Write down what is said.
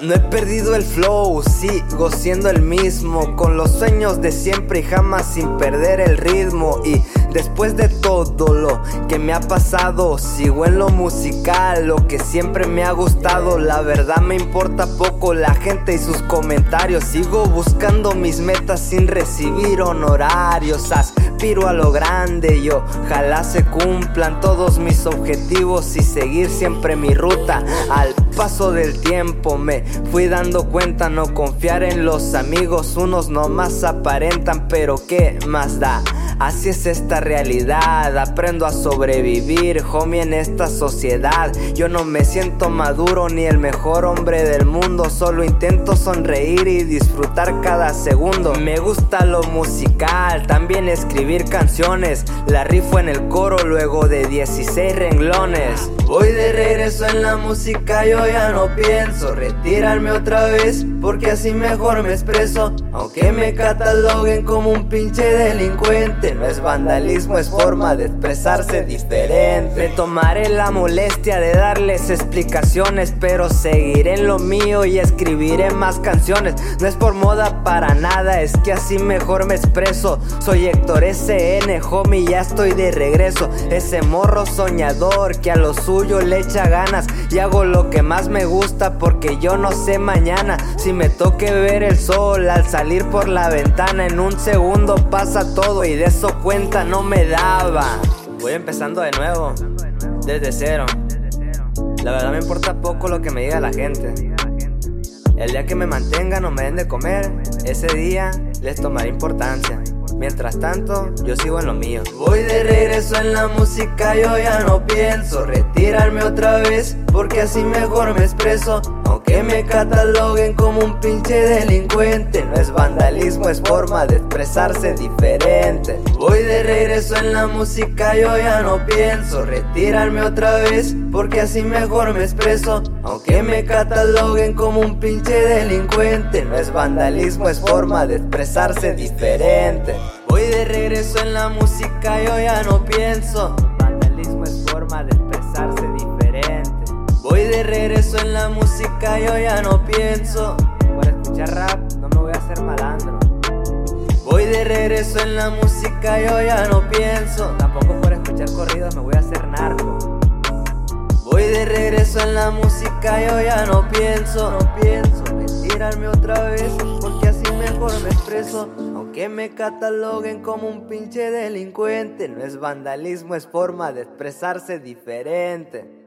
No he perdido el flow, sigo siendo el mismo, con los sueños de siempre y jamás sin perder el ritmo. Y después de todo lo que me ha pasado, sigo en lo musical, lo que siempre me ha gustado. La verdad me importa poco la gente y sus comentarios. Sigo buscando mis metas sin recibir honorarios. Aspiro a lo grande y ojalá se cumplan todos mis objetivos y seguir siempre mi ruta al paso del tiempo me fui dando cuenta no confiar en los amigos, unos nomás aparentan, pero ¿qué más da? Así es esta realidad, aprendo a sobrevivir, homie, en esta sociedad. Yo no me siento maduro ni el mejor hombre del mundo, solo intento sonreír y disfrutar cada segundo. Me gusta lo musical, también escribir canciones. La rifo en el coro luego de 16 renglones. Voy de regreso en la música, yo ya no pienso retirarme otra vez, porque así mejor me expreso. Aunque me cataloguen como un pinche delincuente, no es vandalismo, es forma de expresarse diferente. Me tomaré la molestia de darles explicaciones, pero seguiré en lo mío y escribiré más canciones. No es por moda para nada, es que así mejor me expreso. Soy Héctor SN, homie, ya estoy de regreso. Ese morro soñador que a lo suyo yo le echa ganas y hago lo que más me gusta porque yo no sé mañana si me toque ver el sol al salir por la ventana en un segundo pasa todo y de eso cuenta no me daba. Voy empezando de nuevo, desde cero. La verdad me importa poco lo que me diga la gente. El día que me mantengan o me den de comer, ese día les tomaré importancia. Mientras tanto, yo sigo en lo mío. Voy de regreso en la música, yo ya no pienso retirarme otra vez, porque así mejor me expreso. Aunque me cataloguen como un pinche delincuente, no es vandalismo, es forma de expresarse diferente. Voy de regreso en la música, yo ya no pienso retirarme otra vez, porque así mejor me expreso. Aunque me cataloguen como un pinche delincuente, no es vandalismo, es forma de expresarse diferente. Voy de regreso en la música, yo ya no pienso. La música, yo ya no pienso. Por escuchar rap, no me voy a hacer malandro. Voy de regreso en la música, yo ya no pienso. Tampoco por escuchar corridos me voy a hacer narco. Voy de regreso en la música, yo ya no pienso, no pienso retirarme otra vez, porque así mejor me expreso. Aunque me cataloguen como un pinche delincuente, no es vandalismo, es forma de expresarse diferente.